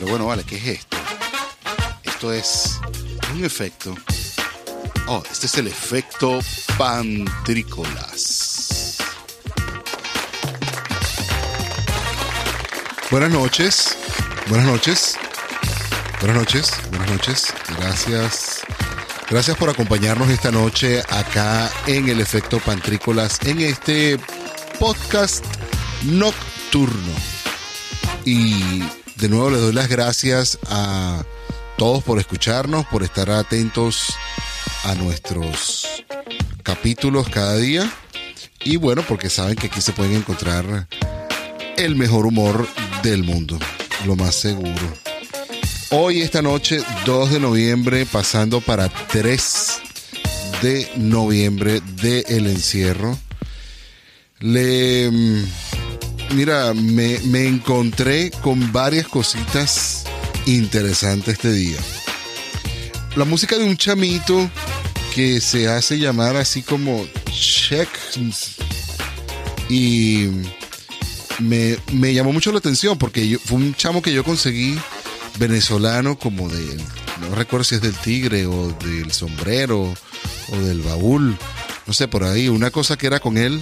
Pero bueno, vale, ¿qué es esto? Esto es un efecto. Oh, este es el efecto pantrícolas. Buenas noches. Buenas noches. Buenas noches. Buenas noches. Gracias. Gracias por acompañarnos esta noche acá en el efecto Pantrícolas en este podcast nocturno. Y de nuevo les doy las gracias a todos por escucharnos, por estar atentos a nuestros capítulos cada día. Y bueno, porque saben que aquí se pueden encontrar el mejor humor del mundo, lo más seguro. Hoy, esta noche, 2 de noviembre, pasando para 3 de noviembre de el encierro. Le. Mira, me, me encontré con varias cositas interesantes este día. La música de un chamito que se hace llamar así como Check. Y me, me llamó mucho la atención porque yo, fue un chamo que yo conseguí venezolano como de, no recuerdo si es del tigre o del sombrero o del baúl, no sé, por ahí, una cosa que era con él,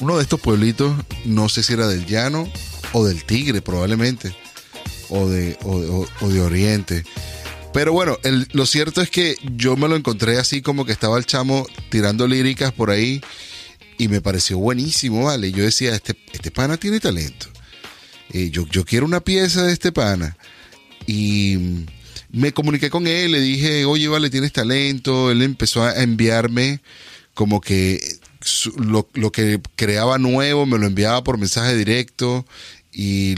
uno de estos pueblitos, no sé si era del llano o del tigre probablemente, o de, o, de Oriente. Pero bueno, lo cierto es que yo me lo encontré así como que estaba el chamo tirando líricas por ahí y me pareció buenísimo, ¿vale? Yo decía, este, este pana tiene talento. Eh, yo, yo quiero una pieza de este pana. Y me comuniqué con él, le dije, oye, vale, tienes talento. Él empezó a enviarme como que lo, que creaba nuevo, me lo enviaba por mensaje directo. Y,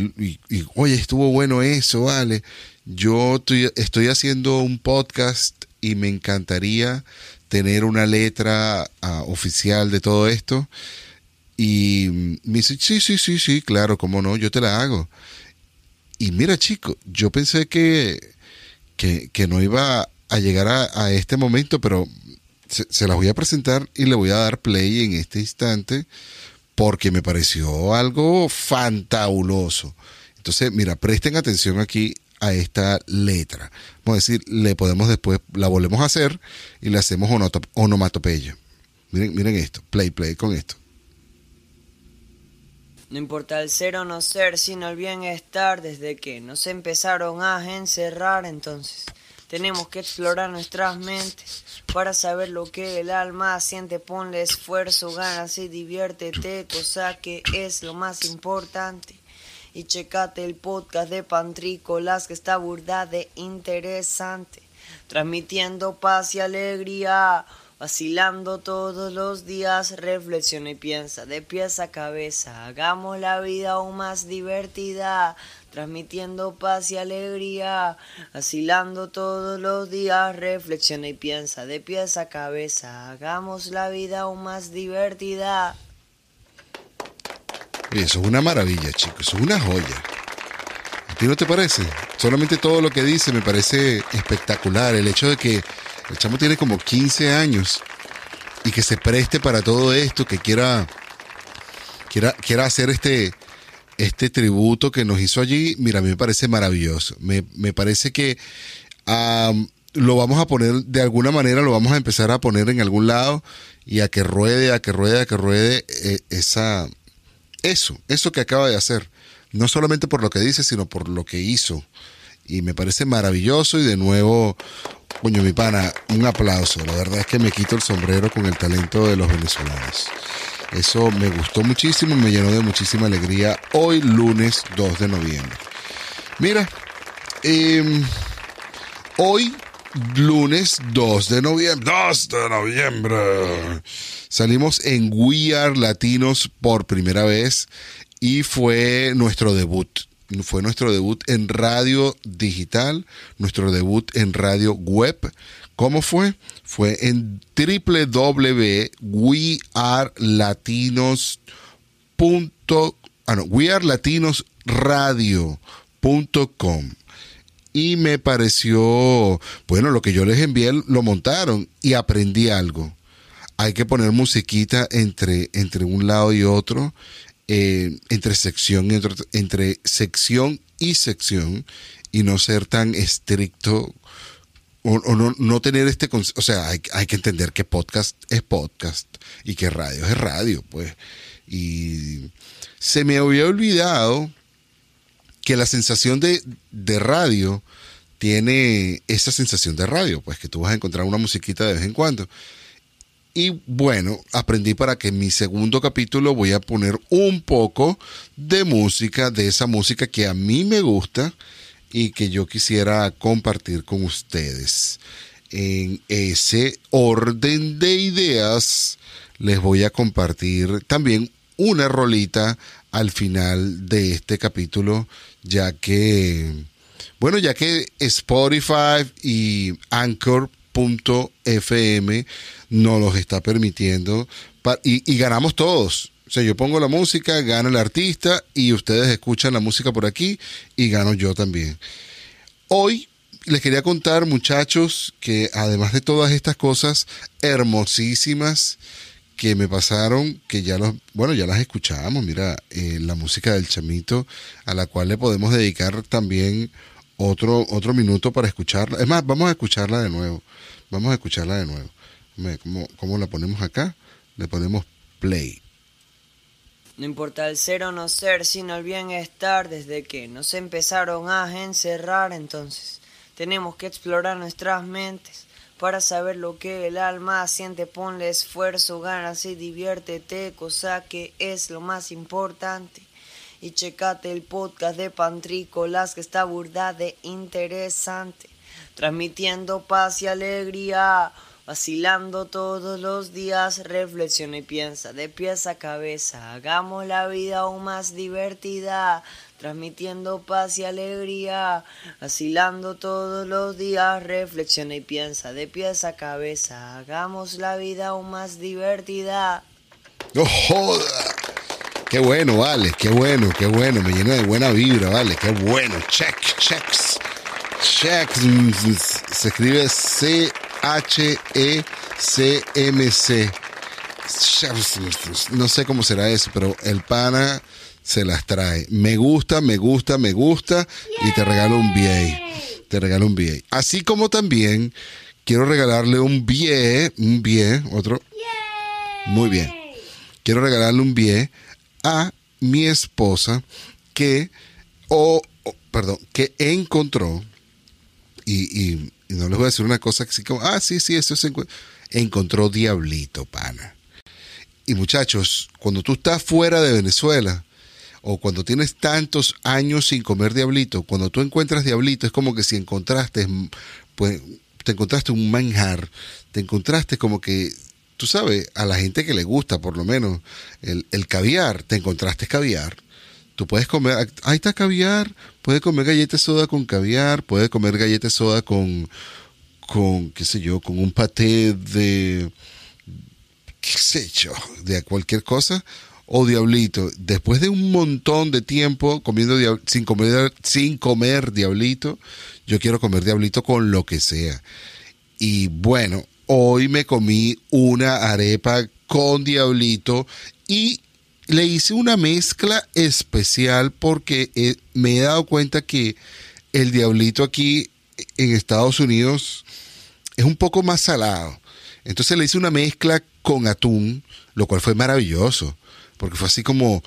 oye, estuvo bueno eso, vale. Yo estoy, estoy haciendo un podcast y me encantaría tener una letra ah, oficial de todo esto. Y me dice, sí, sí, sí, sí, claro, cómo no, yo te la hago. Y mira, chico, yo pensé que, que, no iba a llegar a, este momento, pero se, las voy a presentar y le voy a dar play en este instante porque me pareció algo fantabuloso. Entonces, mira, presten atención aquí a esta letra. Vamos a decir, le podemos después, la volvemos a hacer y le hacemos onomatopeya. Miren, miren esto, play, play con esto. No importa el ser o no ser, sino el bienestar, desde que nos empezaron a encerrar, entonces tenemos que explorar nuestras mentes para saber lo que el alma siente. Ponle esfuerzo, ganas y diviértete, cosa que es lo más importante. Y checate el podcast de Pantrícolas que está burda de interesante, transmitiendo paz y alegría Vacilando todos los días, reflexiona y piensa de pies a cabeza. Hagamos la vida aún más divertida, transmitiendo paz y alegría. Vacilando todos los días, reflexiona y piensa de pies a cabeza. Hagamos la vida aún más divertida. Eso es una maravilla, chicos, es una joya. ¿A ti no te parece? Solamente todo lo que dice me parece espectacular. El hecho de que el chamo tiene como 15 años y que se preste para todo esto, que quiera, quiera, quiera hacer este, este tributo que nos hizo allí, mira, a mí me parece maravilloso. Me, parece que lo vamos a poner, de alguna manera lo vamos a empezar a poner en algún lado y a que ruede, a que ruede, a que ruede eh, esa, eso, eso que acaba de hacer. No solamente por lo que dice, sino por lo que hizo. Y me parece maravilloso y de nuevo Coño, mi pana, un aplauso. La verdad es que me quito el sombrero con el talento de los venezolanos. Eso me gustó muchísimo, me llenó de muchísima alegría hoy lunes 2 de noviembre. Mira, em, hoy lunes 2 de noviembre, 2 de noviembre, salimos en We Are Latinos por primera vez y fue nuestro debut fue nuestro debut en radio digital, nuestro debut en radio web. ¿Cómo fue? Fue en www.wearelatinos.com ah, y me pareció, bueno, lo que yo les envié lo montaron y aprendí algo. Hay que poner musiquita entre, entre un lado y otro eh, entre sección entre sección y sección y no ser tan estricto o, no, no tener este o sea hay, hay que entender que podcast es podcast y que radio es radio pues y se me había olvidado que la sensación de, de radio tiene esa sensación de radio, pues que tú vas a encontrar una musiquita de vez en cuando. Y bueno, aprendí para que en mi segundo capítulo voy a poner un poco de música, de esa música que a mí me gusta y que yo quisiera compartir con ustedes. En ese orden de ideas les voy a compartir también una rolita al final de este capítulo, ya que, bueno, ya que Spotify y Anchor.fm nos los está permitiendo y, y ganamos todos. O sea, yo pongo la música, gana el artista y ustedes escuchan la música por aquí y gano yo también. Hoy les quería contar, muchachos, que además de todas estas cosas hermosísimas que me pasaron, que ya los, bueno, ya las escuchamos, mira, eh, la música del chamito, a la cual le podemos dedicar también otro, otro minuto para escucharla. Es más, vamos a escucharla de nuevo. Vamos a escucharla de nuevo. ¿Cómo, cómo la ponemos acá? Le ponemos play. No importa el ser o no ser, sino el bienestar desde que nos empezaron a encerrar. Entonces, tenemos que explorar nuestras mentes para saber lo que el alma siente. Ponle esfuerzo, ganas y diviértete, cosa que es lo más importante. Y checate el podcast de Pantrícolas que está burda de interesante, transmitiendo paz y alegría. Vacilando todos los días, reflexiona y piensa de pies a cabeza. Hagamos la vida aún más divertida, transmitiendo paz y alegría. Vacilando todos los días, reflexiona y piensa de pies a cabeza. Hagamos la vida aún más divertida. ¡No joda! Qué bueno, vale, qué bueno, qué bueno. Me llena de buena vibra, vale, qué bueno. Check, checks. Checks. Se escribe C-H-E-C-M-C. No sé cómo será eso, pero el pana se las trae. Me gusta, me gusta, me gusta. Y te regalo un BA. Te regalo un BA. Así como también quiero regalarle un BA, un BA, otro. Muy bien. Quiero regalarle un BA a mi esposa que, o, o, perdón, que encontró, y, y no les voy a decir una cosa así como, ah, sí, sí, eso se encuent- encontró Diablito, pana. Y muchachos, cuando tú estás fuera de Venezuela, o cuando tienes tantos años sin comer diablito, cuando tú encuentras diablito, es como que si encontraste, pues, te encontraste un manjar, te encontraste como que, tú sabes, a la gente que le gusta por lo menos el, el caviar, te encontraste caviar. Tú puedes comer, ahí está caviar, puedes comer galleta de soda con caviar, puedes comer galleta de soda con, con, qué sé yo, con un paté de, qué sé yo, de cualquier cosa, o diablito. Después de un montón de tiempo comiendo sin comer, sin comer diablito, yo quiero comer diablito con lo que sea. Y bueno, hoy me comí una arepa con diablito y le hice una mezcla especial porque eh, me he dado cuenta que el diablito aquí en Estados Unidos es un poco más salado. Entonces le hice una mezcla con atún, lo cual fue maravilloso, porque fue así como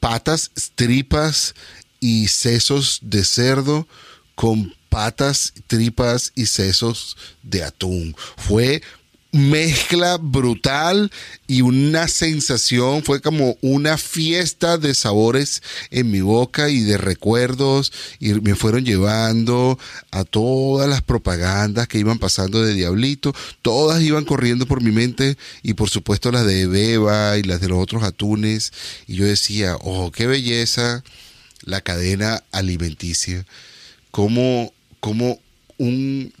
patas, tripas y sesos de cerdo con patas, tripas y sesos de atún. Fue mezcla brutal y una sensación, fue como una fiesta de sabores en mi boca y de recuerdos y me fueron llevando a todas las propagandas que iban pasando de Diablito, todas iban corriendo por mi mente y por supuesto las de Beba y las de los otros atunes y yo decía, oh, qué belleza la cadena alimenticia, como, como un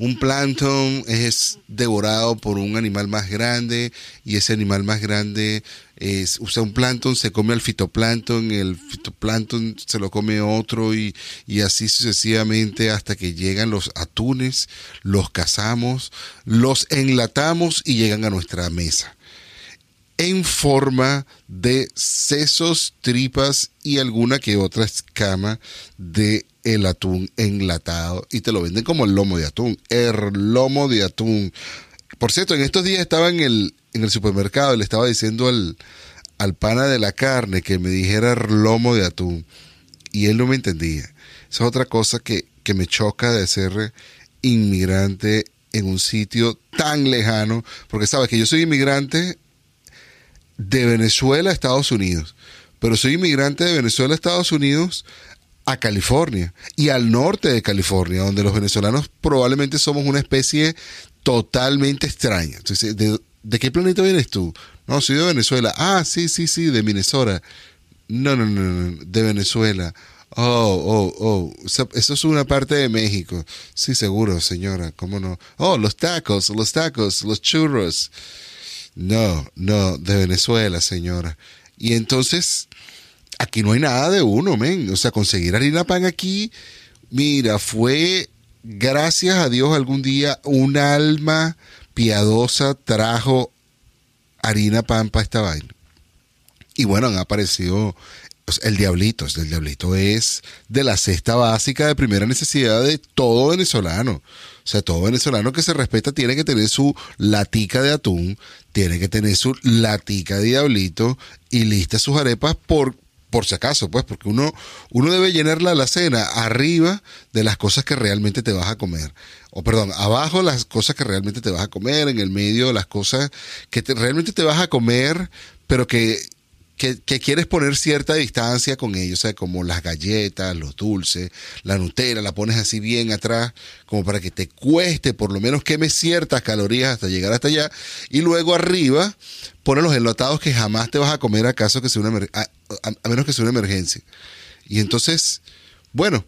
un plancton es devorado por un animal más grande y ese animal más grande es, usa un plancton, se come al fitoplancton, el fitoplancton se lo come otro y, y así sucesivamente hasta que llegan los atunes, los cazamos, los enlatamos y llegan a nuestra mesa. En forma de sesos, tripas y alguna que otra escama de el atún enlatado y te lo venden como el lomo de atún, el lomo de atún. Por cierto, en estos días estaba en el, en el supermercado y le estaba diciendo al, al pana de la carne que me dijera lomo de atún y él no me entendía. Esa es otra cosa que, que me choca de ser inmigrante en un sitio tan lejano, porque sabes que yo soy inmigrante de Venezuela a Estados Unidos, pero soy inmigrante de Venezuela a Estados Unidos a California y al norte de California, donde los venezolanos probablemente somos una especie totalmente extraña. Entonces, ¿de, qué planeta vienes tú? No, soy de Venezuela. Ah, sí, sí, sí, de Minnesota. No, no, no, no, de Venezuela. Oh, oh, oh, eso es una parte de México. Sí, seguro, señora, ¿cómo no? Oh, los tacos, los tacos, los churros. No, no, de Venezuela, señora. Y entonces, aquí no hay nada de uno, men. O sea, conseguir harina pan aquí, mira, fue, gracias a Dios, algún día un alma piadosa trajo harina pan para esta vaina. Y bueno, han aparecido pues, el diablito. El diablito es de la cesta básica de primera necesidad de todo venezolano. O sea, todo venezolano que se respeta tiene que tener su latica de atún, tiene que tener su latica de diablito y lista sus arepas por, por si acaso, pues, porque uno, uno debe llenar la cena arriba de las cosas que realmente te vas a comer. O perdón, abajo las cosas que realmente te vas a comer, en el medio las cosas que realmente te vas a comer, pero que que, quieres poner cierta distancia con ellos, o sea, como las galletas, los dulces, la Nutella, la pones así bien atrás, como para que te cueste, por lo menos queme ciertas calorías hasta llegar hasta allá, y luego arriba pones los enlatados que jamás te vas a comer acaso que sea una a, a, menos que sea una emergencia. Y entonces, bueno,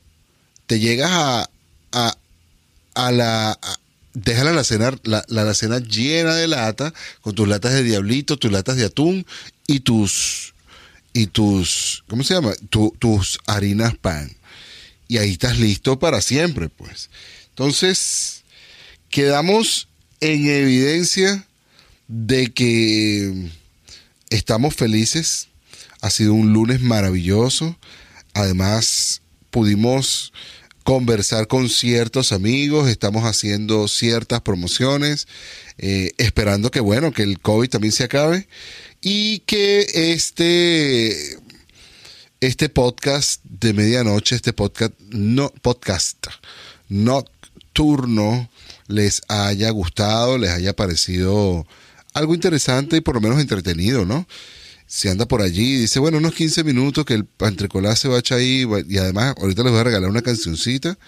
te llegas a, a, a la, deja la alacena, la, la llena de lata, con tus latas de diablito, tus latas de atún y tus, y tus, ¿cómo se llama? tus harinas pan. Y ahí estás listo para siempre, pues. Entonces, quedamos en evidencia de que estamos felices. Ha sido un lunes maravilloso. Además, pudimos conversar con ciertos amigos, estamos haciendo ciertas promociones, eh, esperando que, bueno, que el COVID también se acabe y que este, este podcast de medianoche, este podcast, no, podcast nocturno, les haya gustado, les haya parecido algo interesante y por lo menos entretenido, ¿no? Si anda por allí dice, bueno, unos 15 minutos que el pantricolás se va a echar ahí y además ahorita les voy a regalar una cancioncita,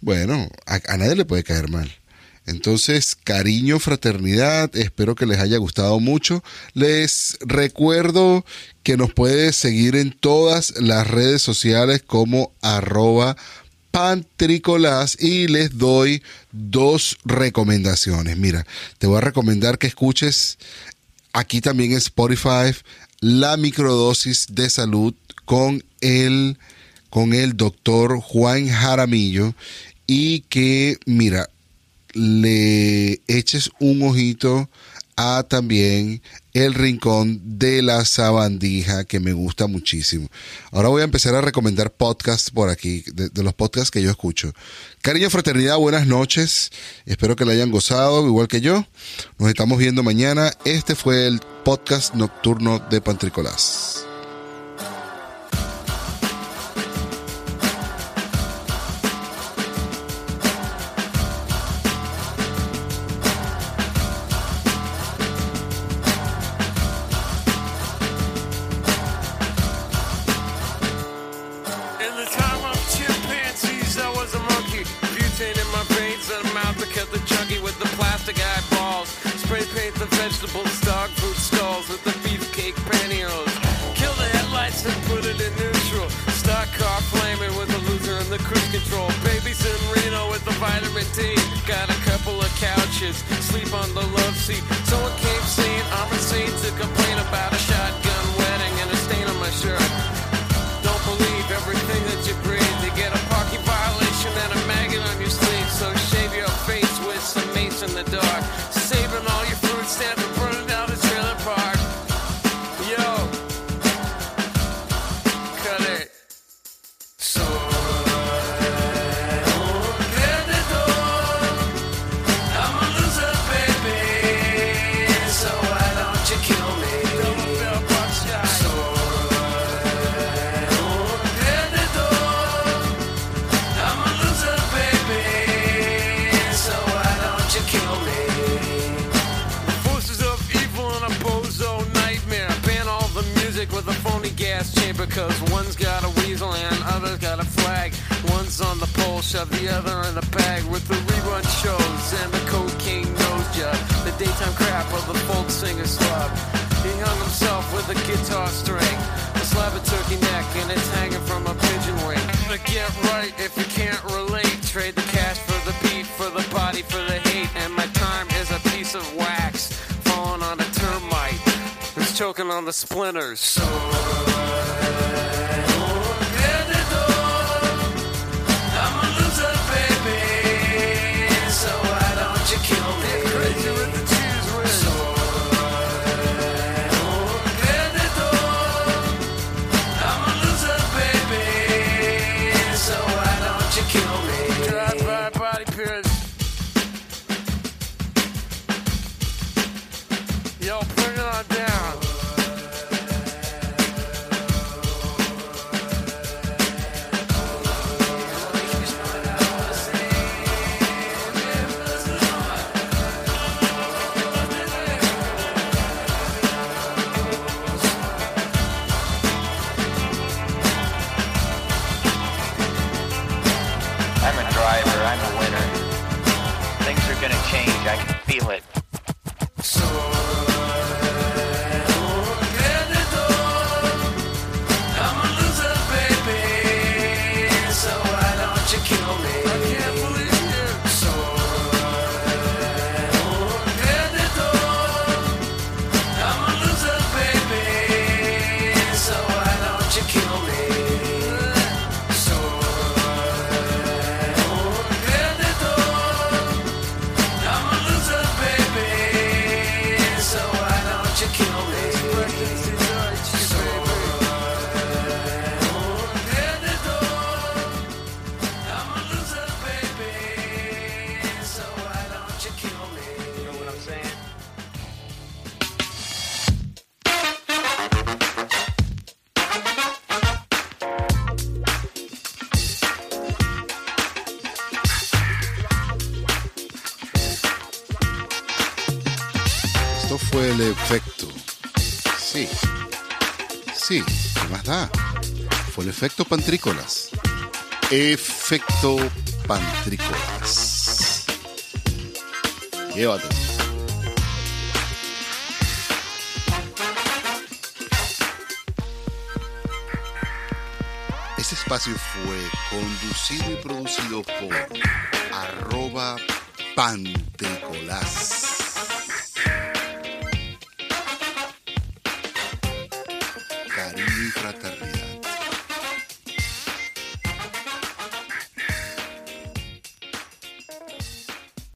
bueno, a, nadie le puede caer mal. Entonces, cariño, fraternidad, espero que les haya gustado mucho. Les recuerdo que nos puede seguir en todas las redes sociales como arroba pantricolás y les doy dos recomendaciones. Mira, te voy a recomendar que escuches aquí también en Spotify la microdosis de salud con el, con el doctor Juan Jaramillo y que, mira, le eches un ojito a también el rincón de la sabandija que me gusta muchísimo. Ahora voy a empezar a recomendar podcasts por aquí, de, los podcasts que yo escucho. Cariño, fraternidad, buenas noches. Espero que la hayan gozado, igual que yo. Nos estamos viendo mañana. Este fue el podcast nocturno de Pantricolás. to complain about a shotgun. One's got a weasel and other's got a flag. One's on the pole, shove the other in a bag with the rerun shows and the cocaine nose job. The daytime crap of the folk singer slub. He hung himself with a guitar string, a slab of turkey neck, and it's hanging from a pigeon wing. But get right if you can't relate. Trade the cash for the beat, for the body, for the hate, and choking on the splinters? Change. I can feel it. I'm efecto pantrícolas. Efecto pantrícolas. Llévate. Este espacio fue conducido y producido por arroba pantrícolas.